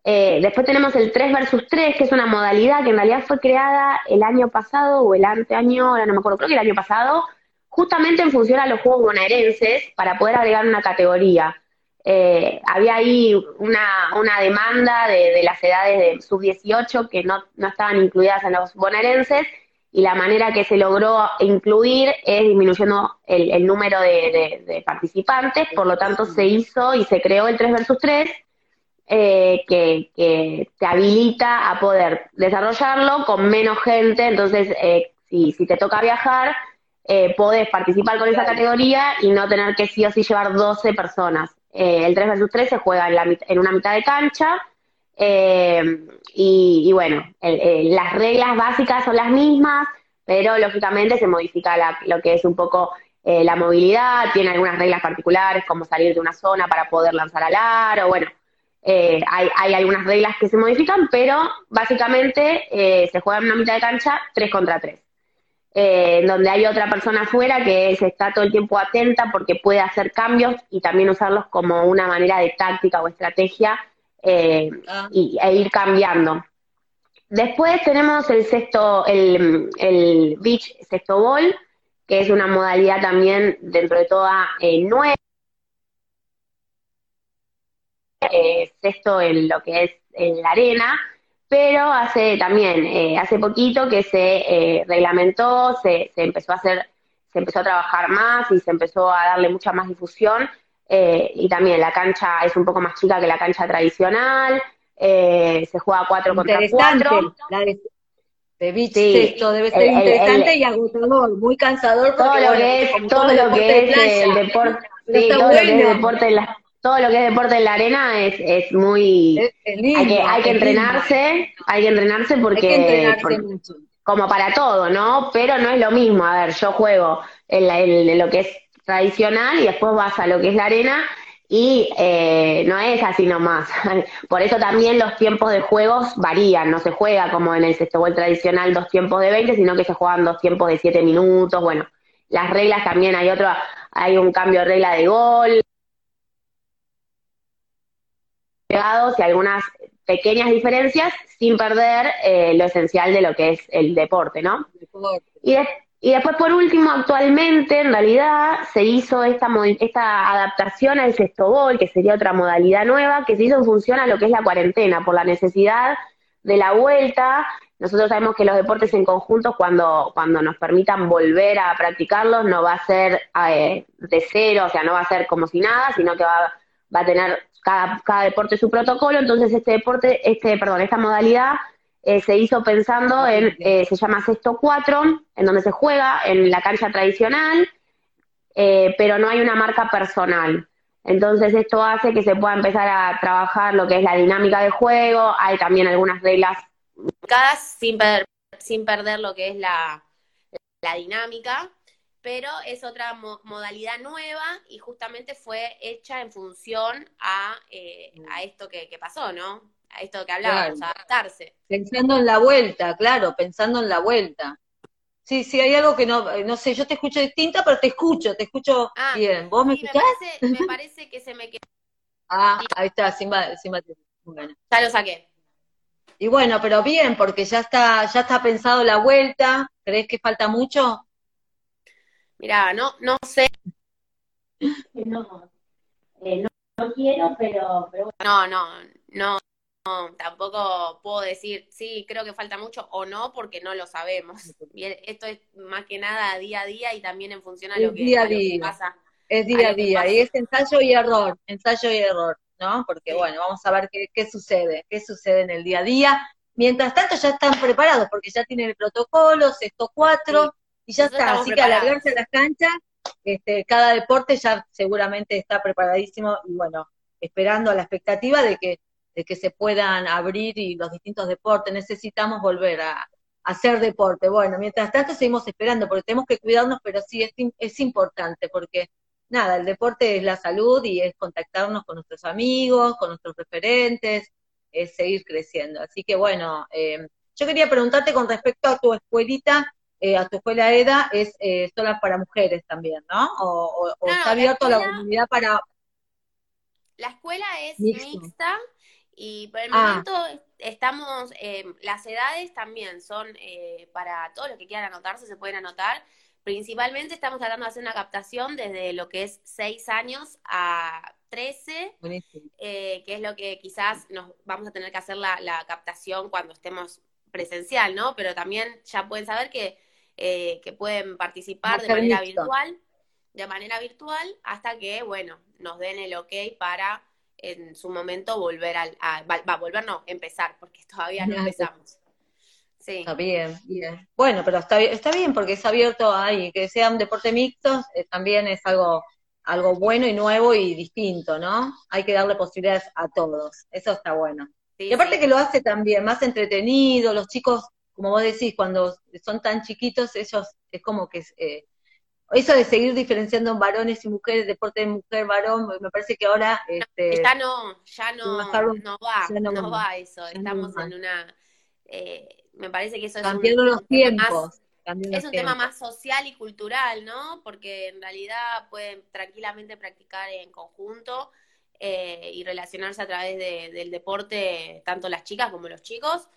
eh, después tenemos el 3 versus 3, que es una modalidad que en realidad fue creada el año pasado o el anteaño, ahora no me acuerdo, creo que el año pasado, justamente en función a los juegos bonaerenses para poder agregar una categoría. Eh, había ahí una, una demanda de, las edades de sub-18 que no, no, estaban incluidas en los bonaerenses y la manera que se logró incluir es disminuyendo el, número de, de participantes, por lo tanto se hizo y se creó el 3 versus 3 eh, que, te habilita a poder desarrollarlo con menos gente, entonces eh, si, si te toca viajar, eh, podés participar con esa categoría y no tener que sí o sí llevar 12 personas. Eh, el 3 vs 3 se juega en, la, en una mitad de cancha y, bueno, las reglas básicas son las mismas, pero lógicamente se modifica lo que es un poco la movilidad, tiene algunas reglas particulares como salir de una zona para poder lanzar al aro, bueno, eh, hay, algunas reglas que se modifican, pero básicamente eh, se juega en una mitad de cancha 3 contra 3. Eh, donde hay otra persona afuera que se está todo el tiempo atenta porque puede hacer cambios y también usarlos como una manera de táctica o estrategia ah. y, e ir cambiando. Después tenemos el sexto, el, beach sexto ball, que es una modalidad también dentro de toda nueva eh, esto en lo que es en la arena, pero hace también, eh, hace poquito que se eh, reglamentó, se, se, empezó a hacer, se empezó a trabajar más y se empezó a darle mucha más difusión, eh, y también la cancha es un poco más chica que la cancha tradicional, se juega 4 contra 4. La de, de beach esto debe ser interesante y agotador, muy cansador. Todo lo que es, todo lo que es el deporte, todo lo que es deporte en las todo lo que es deporte en la arena es, es muy... hay que, hay que entrenarse, hay que entrenarse porque, como para todo, ¿no? Pero no es lo mismo, a ver, yo juego en, lo que es tradicional y después vas a lo que es la arena Y eh, no es así nomás. Por eso también los tiempos de juegos varían. No se juega como en el sexto gol tradicional dos tiempos de 20, sino que se juegan dos tiempos de 7 minutos. Bueno, las reglas también hay otro, hay un cambio de regla de gol. y algunas pequeñas diferencias sin perder eh, lo esencial de lo que es el deporte, ¿no? Y, y, después, por último, actualmente, en realidad, se hizo esta, esta adaptación al sexto gol, que sería otra modalidad nueva, que se hizo en función a lo que es la cuarentena, por la necesidad de la vuelta. Nosotros sabemos que los deportes en conjunto, cuando, cuando nos permitan volver a practicarlos, no va a ser eh, de cero, o sea, no va a ser como si nada, sino que va, va a tener cada, cada deporte su protocolo, entonces este deporte, este, perdón, esta modalidad eh, se hizo pensando en, eh, se llama Sexto 4, en donde se juega en la cancha tradicional, eh, pero no hay una marca personal. Entonces esto hace que se pueda empezar a trabajar lo que es la dinámica de juego, hay también algunas reglas sin, sin perder lo que es la, la dinámica, pero es otra modalidad nueva y justamente fue hecha en función a, eh, a esto que, pasó, ¿no? A esto que hablábamos, adaptarse. Pensando en la vuelta, claro, pensando en la vuelta. Sí, sí, hay algo que no, no sé, yo te escucho distinta, pero te escucho, te escucho ah, bien. ¿Vos me escuchás? Me parece, que se me quedó. Ah, ahí está, sin, sin bueno. Ya lo saqué. Y bueno, pero bien, porque ya está, ya está pensado la vuelta. ¿Crees que falta mucho? Mira, no, no sé. No, eh, no, quiero, pero, No, no, no, tampoco puedo decir, sí, creo que falta mucho o no, porque no lo sabemos. esto es más que nada día a día y también en función a lo, que, día a día. pasa. Es día a, día, y es ensayo y error, ensayo y error, ¿no? Porque bueno, vamos a ver qué, qué sucede, qué sucede en el día a día. Mientras tanto ya están preparados porque ya tienen el protocolo, sexto cuatro, y ya está, así que alargarse a las canchas, este, cada deporte ya seguramente está preparadísimo y bueno, esperando a la expectativa de que, de que se puedan abrir y los distintos deportes, necesitamos volver a, hacer deporte. Bueno, mientras tanto seguimos esperando porque tenemos que cuidarnos, pero sí es, es importante porque nada, el deporte es la salud y es contactarnos con nuestros amigos, con nuestros referentes, es seguir creciendo. Así que bueno, eh, yo quería preguntarte con respecto a tu escuelita, eh, a tu escuela EDA es eh, sola para mujeres también, ¿no? O, está abierto a la comunidad para... La escuela es mixta y por el ah. momento estamos, eh, las edades también son eh, para todos los que quieran anotarse, se pueden anotar. Principalmente estamos tratando de hacer una captación desde lo que es 6 años a 13, que es lo que quizás nos vamos a tener que hacer la, la captación cuando estemos presencial, ¿no? Pero también ya pueden saber que eh, que pueden participar de manera virtual, de manera virtual, hasta que, bueno, nos den el ok para en su momento volver al, a, va, volver no, empezar, porque todavía no empezamos. Sí. Está bien, bien. Bueno, pero está bien, está bien porque es abierto ahí, que sea un deporte mixto, eh, también es algo, algo bueno y nuevo y distinto, ¿no? Hay que darle posibilidades a todos, eso está bueno. y aparte que lo hace también más entretenido, los chicos como vos decís, cuando son tan chiquitos, ellos es como que eh, eso de seguir diferenciando varones y mujeres, deporte de mujer, varón, me parece que ahora este, ya no, ya no, no va, no, va eso, estamos en una eh, me parece que eso es un, los tiempos. es un tema más social y cultural, ¿no? Porque en realidad pueden tranquilamente practicar en conjunto eh, y relacionarse a través del deporte, tanto las chicas como los chicos,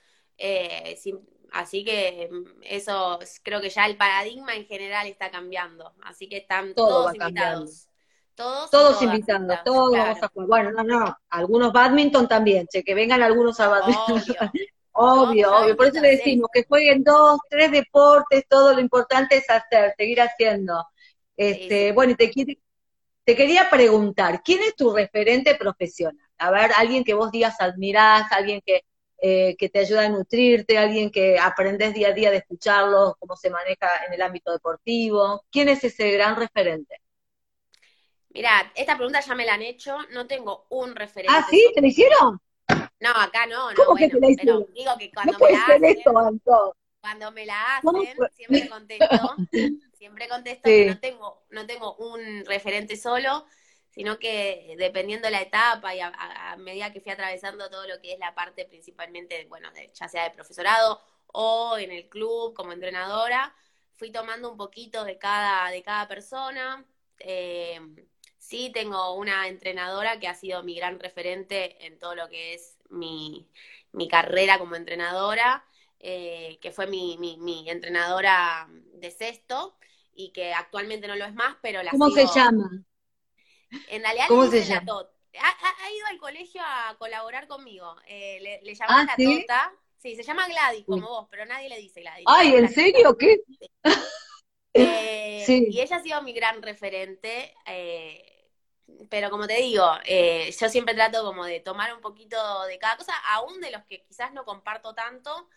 sin, Así que mm, eso, creo que ya el paradigma en general está cambiando. Así que están todos invitados. Todos, todos invitados, todos vamos a jugar. Bueno, no, no, algunos badminton también, che, que vengan algunos a badminton. Obvio, obvio, Por eso le decimos que jueguen dos, tres deportes, todo lo importante es hacer, seguir haciendo. Este, Bueno, y te, te quería preguntar, ¿quién es tu referente profesional? A ver, alguien que vos digas admirás, alguien que, eh, que te ayuda a nutrirte, alguien que aprendes día a día de escucharlo, cómo se maneja en el ámbito deportivo. ¿Quién es ese gran referente? Mira, esta pregunta ya me la han hecho, no tengo un referente. ¿Ah, sí? ¿Te lo hicieron? No, acá no, no, bueno, pero digo que cuando me la hacen, cuando me la hacen, siempre contesto, siempre contesto que no tengo, no tengo un referente solo, sino que dependiendo la etapa y a, medida que fui atravesando todo lo que es la parte principalmente, bueno, ya sea de profesorado o en el club como entrenadora, fui tomando un poquito de cada, de cada persona. Eh, sí, tengo una entrenadora que ha sido mi gran referente en todo lo que es mi, carrera como entrenadora, eh, que fue mi, mi, entrenadora de sexto y que actualmente no lo es más, pero la ¿Cómo se llama? En realidad ¿Cómo se llama? Ha, ido al colegio a colaborar conmigo. Eh, le, le ah, la Tota. Sí, se llama Gladys, como vos, pero nadie le dice Gladys. Ay, ¿en serio? ¿Qué? Eh, y ella ha sido mi gran referente. Eh, pero como te digo, eh, yo siempre trato como de tomar un poquito de cada cosa, aún de los que quizás no comparto tanto,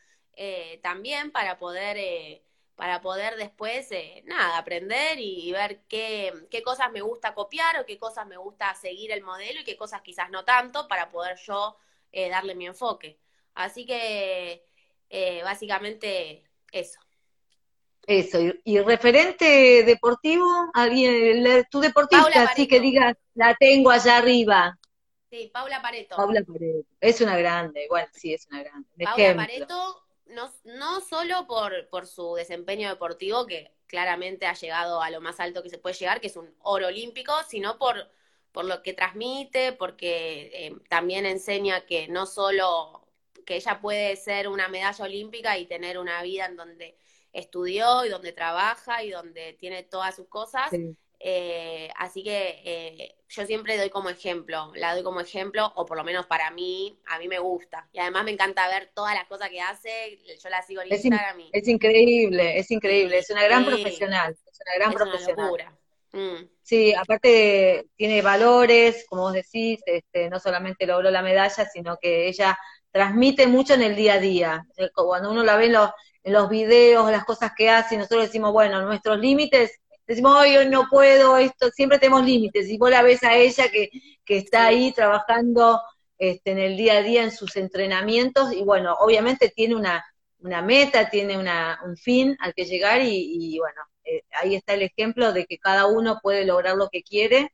también para poder para poder después, eh, nada, aprender y, ver qué, qué, cosas me gusta copiar o qué cosas me gusta seguir el modelo y qué cosas quizás no tanto para poder yo eh, darle mi enfoque. Así que eh, básicamente eso. Eso, y, referente deportivo, alguien, tu deportista, así que digas, la tengo allá arriba. Sí, Paula Pareto. Paula Pareto, es una grande, igual sí, es una grande. Paula Pareto no, no solo por, por su desempeño deportivo, que claramente ha llegado a lo más alto que se puede llegar, que es un oro olímpico, sino por, por lo que transmite, porque eh, también enseña que no solo que ella puede ser una medalla olímpica y tener una vida en donde estudió y donde trabaja y donde tiene todas sus cosas, eh, así que eh, yo siempre doy como ejemplo, la doy como ejemplo, o por lo menos para mí, a mí me gusta. Y además me encanta ver todas las cosas que hace, yo la sigo en Instagram. Es, increíble, es increíble, es una gran profesional, es una gran profesional. Mm. Sí, aparte tiene valores, como vos decís, este, no solamente logró la medalla, sino que ella transmite mucho en el día a día. Eh, cuando uno la ve en los, en los videos, las cosas que hace, nosotros decimos, bueno, nuestros límites decimos, hoy no puedo, esto, siempre tenemos límites. Y vos la ves a ella que, que está ahí trabajando este, en el día a día en sus entrenamientos, y bueno, obviamente tiene una, una meta, tiene una, un fin al que llegar, y, bueno, eh, ahí está el ejemplo de que cada uno puede lograr lo que quiere,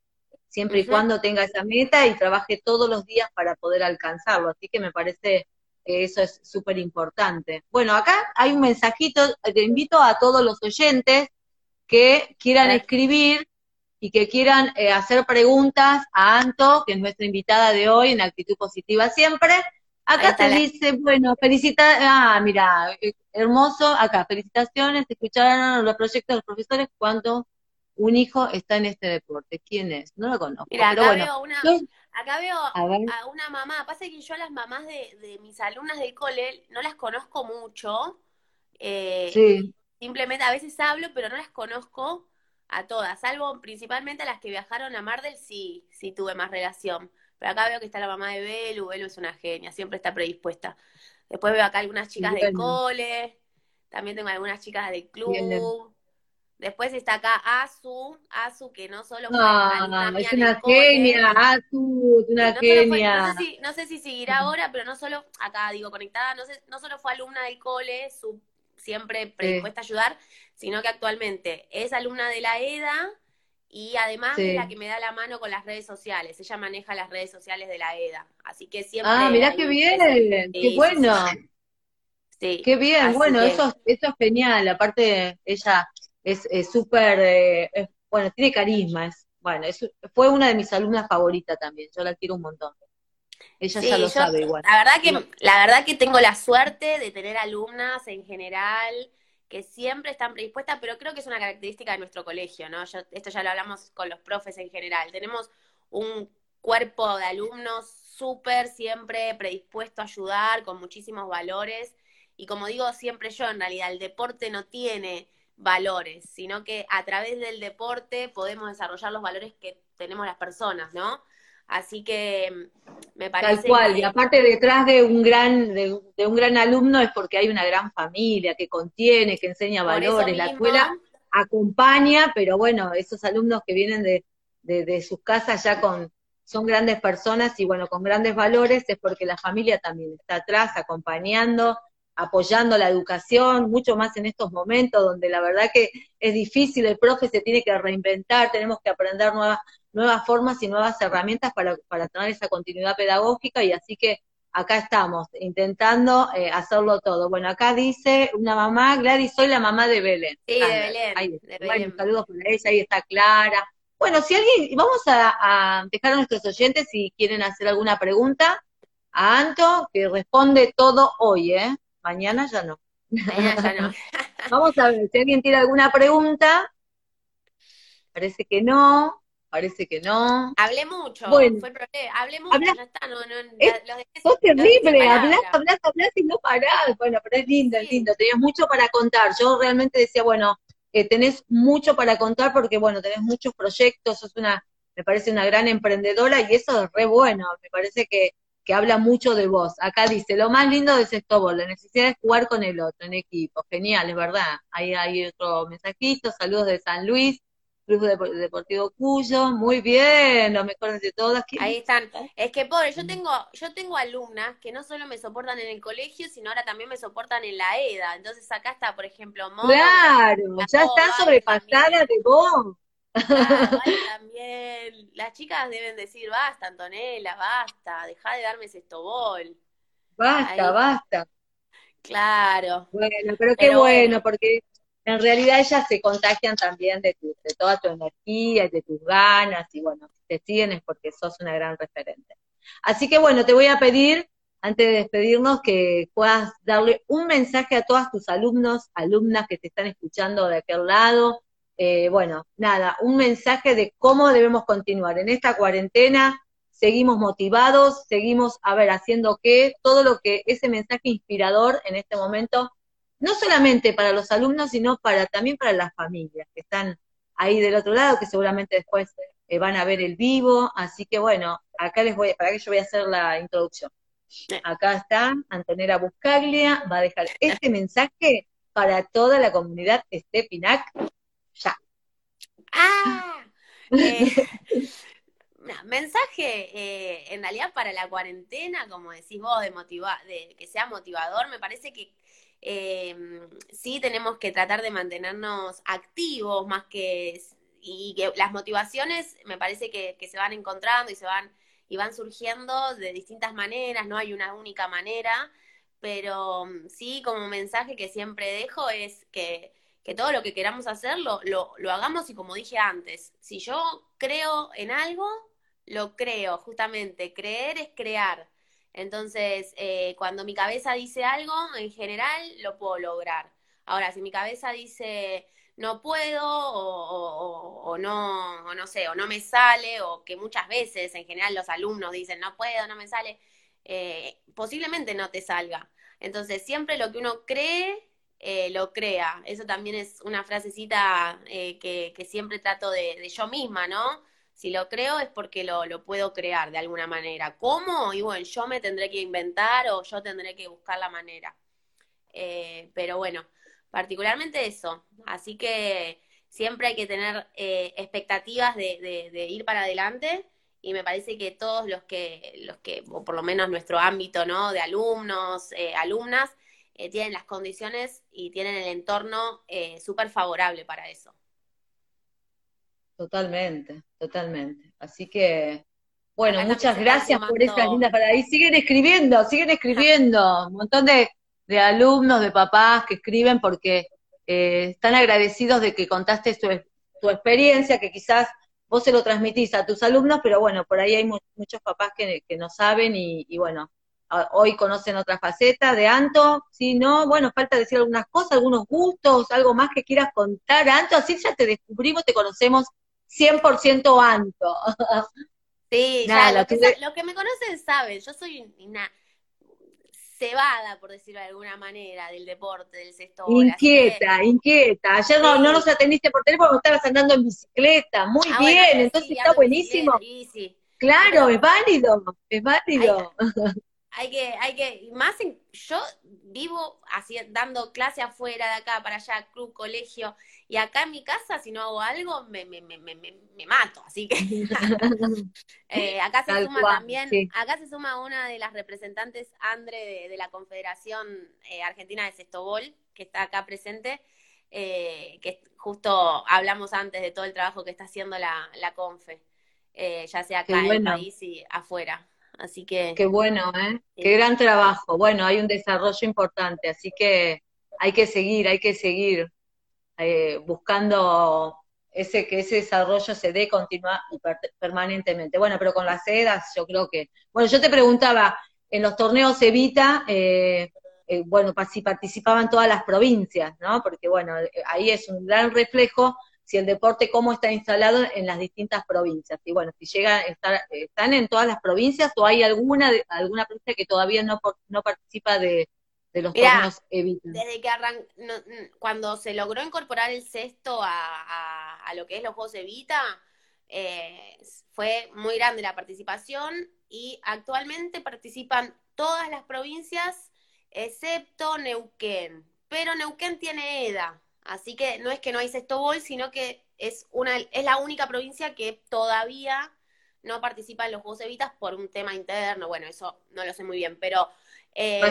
siempre y cuando tenga esa meta y trabaje todos los días para poder alcanzarlo. Así que me parece que eso es súper importante. Bueno, acá hay un mensajito, te invito a todos los oyentes que quieran escribir y que quieran eh, hacer preguntas a Anto, que es nuestra invitada de hoy en Actitud Positiva Siempre. Acá te dice, bueno, felicita, ah, mira, eh, hermoso, acá, felicitaciones, escucharon los proyectos de los profesores cuando un hijo está en este deporte. ¿Quién es? No lo conozco. Mira, acá, veo una, acá veo a, una mamá, pasa que yo a las mamás de, de, mis alumnas del cole no las conozco mucho. Eh, sí. Simplemente a veces hablo, pero no las conozco a todas, salvo principalmente a las que viajaron a Mardel, sí, sí tuve más relación. Pero acá veo que está la mamá de Belu, Belu es una genia, siempre está predispuesta. Después veo acá algunas chicas del cole, también tengo algunas chicas del club. Después está acá Azu, Azu que no solo fue ah, es una genia, Azu, es una genia. no, sé si, no, sé si, seguirá ahora, pero no solo, acá digo conectada, no, sé, no solo fue alumna del cole, su siempre predispuesta a ayudar, sino que actualmente es alumna de la EDA y además es la que me da la mano con las redes sociales. Ella maneja las redes sociales de la EDA, así que siempre... Ah, mirá qué bien, qué bueno. Sí. Qué bien, bueno, eso, eso es genial. Aparte, ella es súper, eh, bueno, tiene carisma. Es, bueno, fue una de mis alumnas favoritas también. Yo la quiero un montón. Ella ya lo sabe igual. La verdad, que, la verdad que tengo la suerte de tener alumnas en general que siempre están predispuestas, pero creo que es una característica de nuestro colegio, ¿no? esto ya lo hablamos con los profes en general. Tenemos un cuerpo de alumnos súper siempre predispuesto a ayudar, con muchísimos valores. Y como digo siempre yo, en realidad el deporte no tiene valores, sino que a través del deporte podemos desarrollar los valores que tenemos las personas, ¿no? Así que mm, me parece. Tal cual, y aparte detrás de un gran, de, un gran alumno es porque hay una gran familia que contiene, que enseña valores. La escuela acompaña, pero bueno, esos alumnos que vienen de, de, sus casas ya con, son grandes personas y bueno, con grandes valores es porque la familia también está atrás acompañando, apoyando la educación, mucho más en estos momentos donde la verdad que es difícil, el profe se tiene que reinventar, tenemos que aprender nuevas, nuevas formas y nuevas herramientas para, para tener esa continuidad pedagógica y así que acá estamos intentando eh, hacerlo todo. Bueno, acá dice una mamá, Gladys, soy la mamá de Belén. Sí, de Belén. de Belén. saludos para ella, ahí está Clara. Bueno, si alguien, vamos a, dejar a nuestros oyentes si quieren hacer alguna pregunta a Anto, que responde todo hoy, ¿eh? Mañana ya no. Mañana ya no. vamos a ver, si alguien tiene alguna pregunta, parece que no parece que no. Hablé mucho, bueno, fue Hablé mucho, ya está, no, no, es, terrible, hablas, hablas, hablas y no parás. Bueno, pero es lindo, es lindo, tenías mucho para contar. Yo realmente decía, bueno, eh, tenés mucho para contar porque, bueno, tenés muchos proyectos, sos una, me parece una gran emprendedora y eso es re bueno, me parece que, que habla mucho de vos. Acá dice, lo más lindo de Sextobol, la necesidad de jugar con el otro en equipo. Genial, es verdad. Ahí hay otro mensajito, saludos de San Luis. Club Deportivo Cuyo, muy bien, lo mejores de todas. Ahí están. Es que pobre, yo tengo, yo tengo alumnas que no solo me soportan en el colegio, sino ahora también me soportan en la EDA. Entonces acá está, por ejemplo, Claro, ya está sobrepasada de vos. también. Las chicas deben decir, basta, Antonella, basta, deja de darme ese estobol. Basta, basta. Claro. Bueno, pero qué bueno, porque en realidad ellas se contagian también de, de toda tu energía de tus ganas, y bueno, te siguen es porque sos una gran referente. Así que bueno, te voy a pedir, antes de despedirnos, que puedas darle un mensaje a todos tus alumnos, alumnas que te están escuchando de aquel lado. Eh, bueno, nada, un mensaje de cómo debemos continuar. En esta cuarentena seguimos motivados, seguimos, a ver, haciendo qué, todo lo que ese mensaje inspirador en este momento no solamente para los alumnos, sino para también para las familias que están ahí del otro lado, que seguramente después eh, van a ver el vivo. Así que bueno, acá les voy, para que yo voy a hacer la introducción. Acá está Antonella Buscaglia, va a dejar este mensaje para toda la comunidad Estepinac. Ya. ¡Ah! Eh, mensaje eh, en realidad para la cuarentena, como decís vos, de, motiva de que sea motivador, me parece que eh, sí tenemos que tratar de mantenernos activos más que y que las motivaciones me parece que, se van encontrando y se van y van surgiendo de distintas maneras, no hay una única manera, pero mm, sí como mensaje que siempre dejo es que, que todo lo que queramos hacer lo, lo, lo hagamos y como dije antes, si yo creo en algo, lo creo, justamente, creer es crear. Entonces, eh, cuando mi cabeza dice algo, en general lo puedo lograr. Ahora, si mi cabeza dice no puedo o, no, no sé, o no me sale, o que muchas veces en general los alumnos dicen no puedo, no me sale, eh, posiblemente no te salga. Entonces, siempre lo que uno cree, eh, lo crea. Eso también es una frasecita que, que, siempre trato de, de yo misma, ¿no? Si lo creo es porque lo, puedo crear de alguna manera. ¿Cómo? Y bueno, yo me tendré que inventar o yo tendré que buscar la manera. Eh, pero bueno, particularmente eso. Así que siempre hay que tener eh, expectativas de, de, ir para adelante y me parece que todos los que, los que o por lo menos nuestro ámbito ¿no? de alumnos, eh, alumnas, tienen las condiciones y tienen el entorno súper favorable para eso. Totalmente, totalmente. Así que, bueno, muchas gracias por esas lindas para ahí. Siguen escribiendo, siguen escribiendo. Un montón de, alumnos, de papás que escriben porque eh, están agradecidos de que contaste tu, tu, experiencia, que quizás vos se lo transmitís a tus alumnos, pero bueno, por ahí hay muchos papás que, que no saben y, y, bueno, hoy conocen otra faceta de Anto. Si no, bueno, falta decir algunas cosas, algunos gustos, algo más que quieras contar, Anto, así ya te descubrimos, te conocemos 100% Anto. Sí, ya, lo, que, me conocen saben, yo soy una cebada, por decirlo de alguna manera, del deporte, del sexto. Inquieta, inquieta. Ayer no, no nos atendiste por teléfono, estabas andando en bicicleta. Muy ah, bien, entonces está buenísimo. Sí, claro, es válido, es válido. hay que, hay que, más en, yo vivo así, dando clase afuera, de acá para allá, club, colegio, y acá en mi casa, si no hago algo, me, me, me, me mato, así que eh, acá se suma también, acá se suma una de las representantes, Andre, de, la Confederación eh, Argentina de Sextobol, que está acá presente, eh, que justo hablamos antes de todo el trabajo que está haciendo la, la Confe. eh, ya sea acá en el país y afuera. Así que... Qué bueno, ¿eh? Qué gran trabajo. Bueno, hay un desarrollo importante, así que hay que seguir, hay que seguir eh, buscando ese que ese desarrollo se dé continua y permanentemente. Bueno, pero con las sedas yo creo que... Bueno, yo te preguntaba, en los torneos Evita, eh, eh, bueno, si participaban todas las provincias, ¿no? Porque bueno, ahí es un gran reflejo si el deporte cómo está instalado en las distintas provincias. Y bueno, si llega a estar, están en todas las provincias o hay alguna alguna provincia que todavía no, no participa de, los torneos Evita. Desde que arran cuando se logró incorporar el sexto a, a, lo que es los Juegos Evita, eh, fue muy grande la participación y actualmente participan todas las provincias excepto Neuquén. Pero Neuquén tiene EDA, así que no es que no hay sexto bol, sino que es, una, es la única provincia que todavía no participa en los Juegos Evitas por un tema interno. Bueno, eso no lo sé muy bien, pero, eh,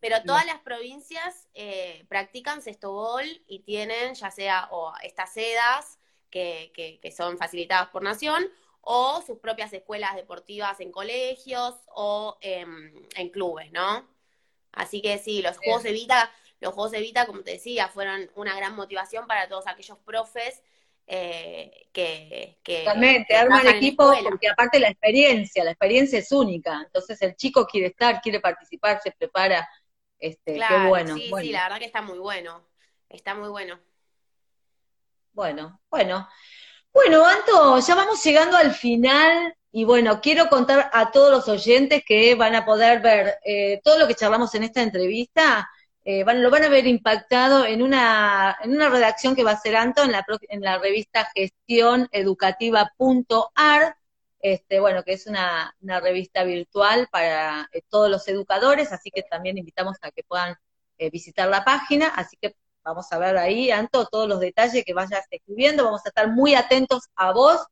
pero, todas las provincias eh, practican sexto bol y tienen ya sea o estas sedas que, que son facilitadas por Nación o sus propias escuelas deportivas en colegios o en clubes, ¿no? Así que sí, los Juegos Evita, los Juegos Evita, como te decía, fueron una gran motivación para todos aquellos profes eh, que, que arman equipo porque aparte la experiencia, la experiencia es única, entonces el chico quiere estar, quiere participar, se prepara, este, qué bueno. Sí, sí, la verdad que está muy bueno, está muy bueno. Bueno, bueno. Bueno, Anto, ya vamos llegando al final y bueno, quiero contar a todos los oyentes que van a poder ver eh, todo lo que charlamos en esta entrevista, eh, lo van a ver impactado en una, en una redacción que va a hacer Anto en la, en la revista gestioneducativa.ar, este, bueno, que es una, una revista virtual para eh, todos los educadores, así que también invitamos a que puedan visitar la página, así que vamos a ver ahí, Anto, todos los detalles que vayas escribiendo, vamos a estar muy atentos a vos.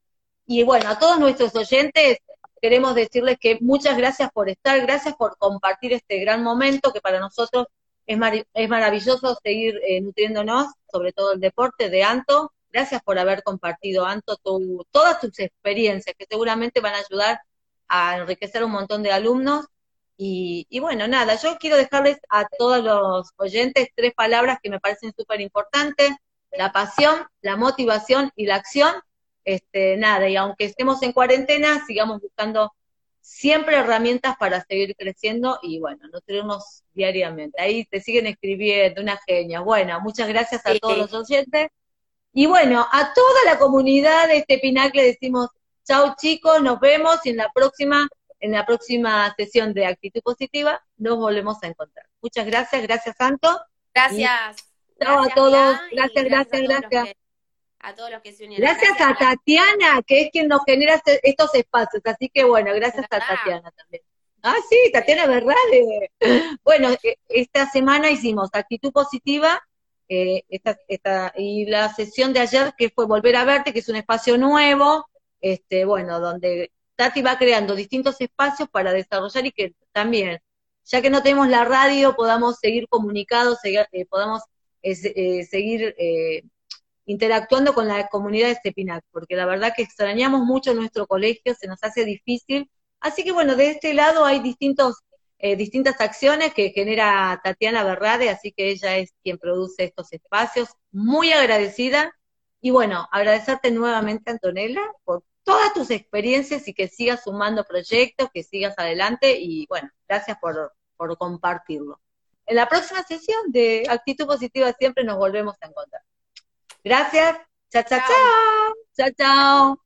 Y bueno, a todos nuestros oyentes queremos decirles que muchas gracias por estar, gracias por compartir este gran momento que para nosotros es, es maravilloso seguir eh, nutriéndonos, sobre todo el deporte de Anto. Gracias por haber compartido, Anto, todas tus experiencias que seguramente van a ayudar a enriquecer un montón de alumnos. Y, y bueno, nada, yo quiero dejarles a todos los oyentes tres palabras que me parecen súper importantes, la pasión, la motivación y la acción este, nada, y aunque estemos en cuarentena, sigamos buscando siempre herramientas para seguir creciendo y bueno, nutrirnos diariamente. Ahí te siguen escribiendo, una genia. Bueno, muchas gracias a todos los oyentes. Y bueno, a toda la comunidad de este Pinacle decimos, chao chicos, nos vemos y en la próxima, en la próxima sesión de actitud positiva nos volvemos a encontrar. Muchas gracias, gracias Santo. Gracias. chao a todos, gracias, gracias, gracias a todos los que se unieron. Gracias, a Tatiana, que es quien nos genera este, estos espacios. Así que bueno, gracias a Tatiana también. Ah, sí, Tatiana verdad. Bueno, e, esta semana hicimos actitud positiva eh, esta, esta, y la sesión de ayer que fue Volver a Verte, que es un espacio nuevo, este, bueno, donde Tati va creando distintos espacios para desarrollar y que también, ya que no tenemos la radio, podamos seguir comunicados, eh, podamos eh, seguir interactuando con la comunidad de Stepinac, porque la verdad que extrañamos mucho nuestro colegio, se nos hace difícil. Así que bueno, de este lado hay distintos, eh, distintas acciones que genera Tatiana Berrade, así que ella es quien produce estos espacios. Muy agradecida. Y bueno, agradecerte nuevamente, Antonella, por todas tus experiencias y que sigas sumando proyectos, que sigas adelante y bueno, gracias por, por compartirlo. En la próxima sesión de Actitud Positiva siempre nos volvemos a encontrar. Gracias. Chao, chao, chao. Chao, chao.